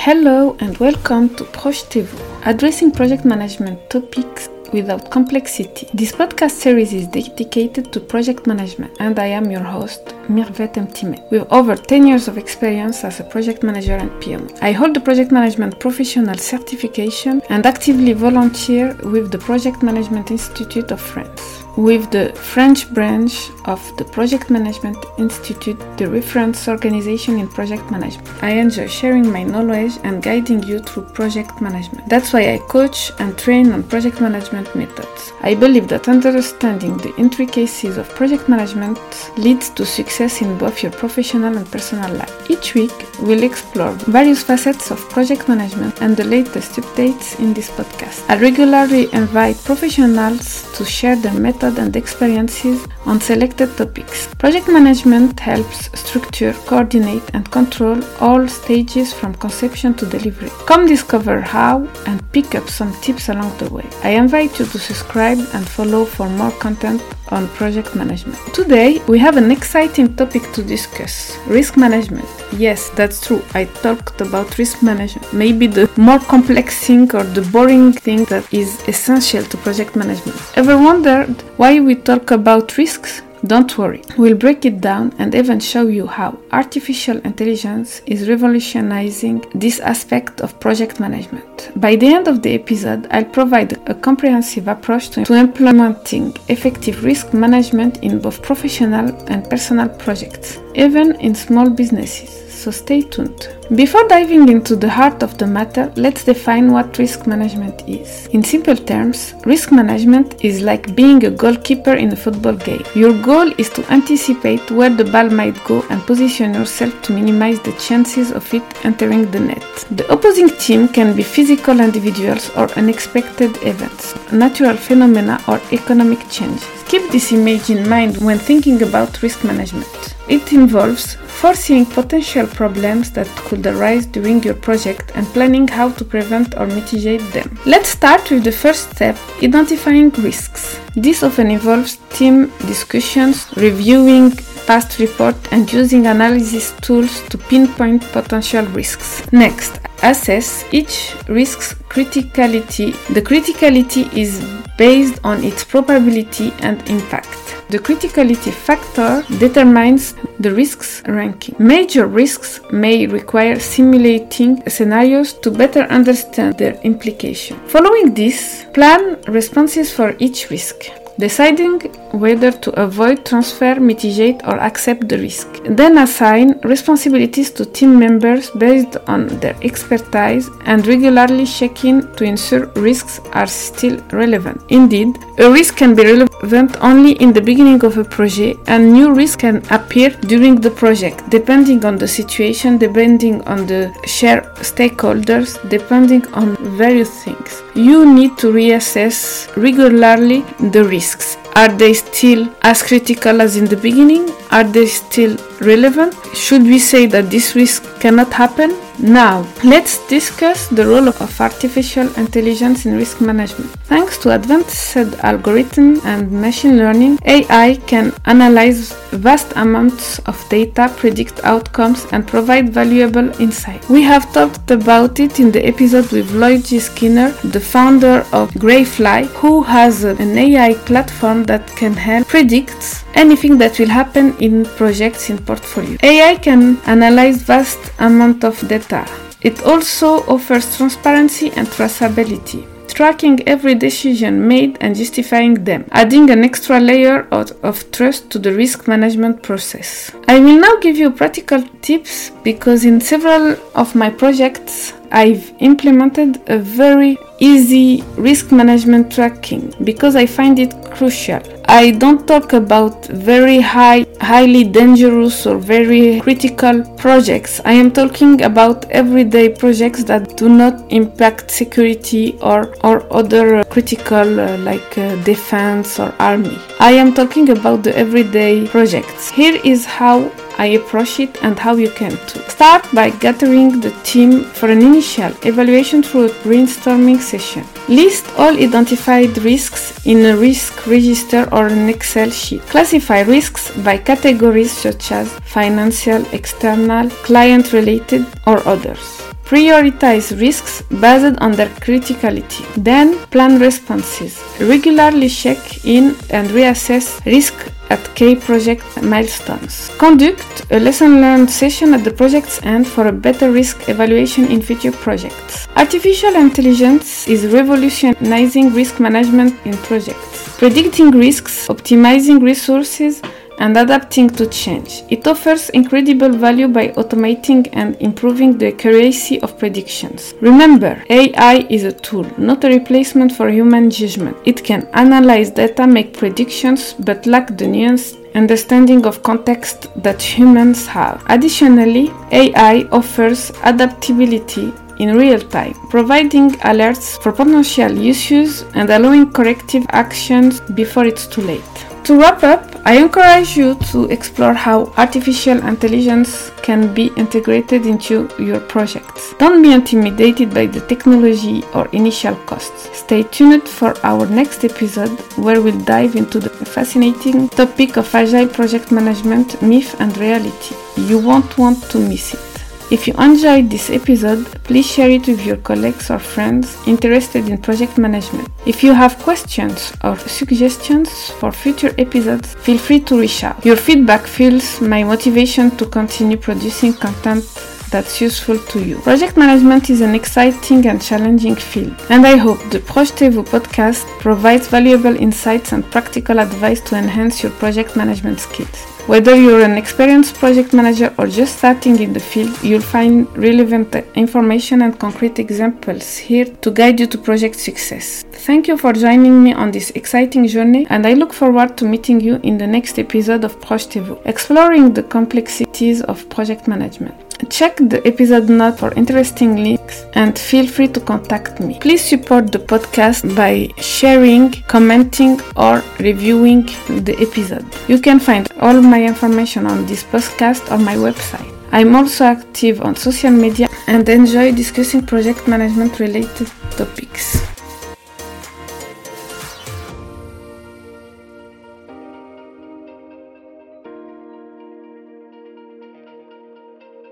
Hello and welcome to Projetez-vous, addressing project management topics without complexity. This podcast series is dedicated to project management, and I am your host, Mirvet Mtime, with over 10 years of experience as a project manager and PMO. I hold the project management professional certification and actively volunteer with the Project Management Institute of France with the French branch of the Project Management Institute, the reference organization in project management. I enjoy sharing my knowledge and guiding you through project management. That's why I coach and train on project management methods. I believe that understanding the intricacies of project management leads to success in both your professional and personal life. Each week, we'll explore various facets of project management and the latest updates in this podcast. I regularly invite professionals to share their methods and experiences on selected topics. Project management helps structure, coordinate, and control all stages from conception to delivery. Come discover how and pick up some tips along the way. I invite you to subscribe and follow for more content on project management. Today, we have an exciting topic to discuss risk management. Yes, that's true. I talked about risk management, maybe the more complex thing or the boring thing that is essential to project management. Ever wondered why we talk about risks? Don't worry, we'll break it down and even show you how artificial intelligence is revolutionizing this aspect of project management. By the end of the episode, I'll provide a comprehensive approach to, implementing effective risk management in both professional and personal projects, even in small businesses so stay tuned. Before diving into the heart of the matter, let's define what risk management is. In simple terms, risk management is like being a goalkeeper in a football game. Your goal is to anticipate where the ball might go and position yourself to minimize the chances of it entering the net. The opposing team can be physical individuals or unexpected events, natural phenomena, or economic change. Keep this image in mind when thinking about risk management. It involves foreseeing potential problems that could arise during your project and planning how to prevent or mitigate them. Let's start with the first step identifying risks. This often involves team discussions, reviewing past reports, and using analysis tools to pinpoint potential risks. Next, assess each risk's criticality. The criticality is based on its probability and impact. The criticality factor determines the risks ranking. Major risks may require simulating scenarios to better understand their implication. Following this, plan responses for each risk deciding whether to avoid, transfer, mitigate, or accept the risk. Then assign responsibilities to team members based on their expertise and regularly check in to ensure risks are still relevant. Indeed, a risk can be relevant only in the beginning of a project, and new risks can appear during the project, depending on the situation, depending on the share stakeholders, depending on various things. You need to reassess regularly the risks. Are they still as critical as in the beginning? Are they still relevant? Should we say that this risk cannot happen? Now, let's discuss the role of artificial intelligence in risk management. Thanks to advanced algorithms and machine learning, AI can analyze vast amounts of data, predict outcomes, and provide valuable insight. We have talked about it in the episode with Lloyd G. Skinner, the founder of Greyfly, who has an AI platform that can help predict anything that will happen in projects in portfolio. AI can analyze vast amount of data. It also offers transparency and traceability tracking every decision made and justifying them, adding an extra layer of, of, trust to the risk management process. I will now give you practical tips because in several of my projects I've implemented a very easy risk management tracking because I find it crucial. I don't talk about very high, highly dangerous or very critical projects. I am talking about everyday projects that do not impact security or, or other critical uh, like uh, defense or army. I am talking about the everyday projects. Here is how I approach it and how you can too. Start by gathering the team for an initial evaluation through a brainstorming session. List all identified risks in a risk register or an Excel sheet. Classify risks by categories such as financial, external, client related, or others. Prioritize risks based on their criticality. Then plan responses. Regularly check in and reassess risk at key project milestones. Conduct a lesson learned session at the project's end for a better risk evaluation in future projects. Artificial intelligence is revolutionizing risk management in projects, predicting risks, optimizing resources, and adapting to change. It offers incredible value by automating and improving the accuracy of predictions. Remember, AI is a tool, not a replacement for human judgment. It can analyze data, make predictions, but lack the nuance understanding of context that humans have. Additionally, AI offers adaptability in real time, providing alerts for potential issues and allowing corrective actions before it's too late. To wrap up, I encourage you to explore how artificial intelligence can be integrated into your projects. Don't be intimidated by the technology or initial costs. Stay tuned for our next episode where we'll dive into the fascinating topic of agile project management, myth and reality. You won't want to miss it. If you enjoyed this episode, please share it with your colleagues or friends interested in project management. If you have questions or suggestions for future episodes, feel free to reach out. Your feedback fuels my motivation to continue producing content that's useful to you. Project management is an exciting and challenging field, and I hope the Projetez-vous podcast provides valuable insights and practical advice to enhance your project management skills. Whether you're an experienced project manager or just starting in the field, you'll find relevant information and concrete examples here to guide you to project success. Thank you for joining me on this exciting journey, and I look forward to meeting you in the next episode of Projetez-vous, exploring the complexities of project management. Check the episode note for interesting links and feel free to contact me. Please support the podcast by sharing, commenting, or reviewing the episode. You can find all my information on this podcast on my website. I'm also active on social media and enjoy discussing project management related topics.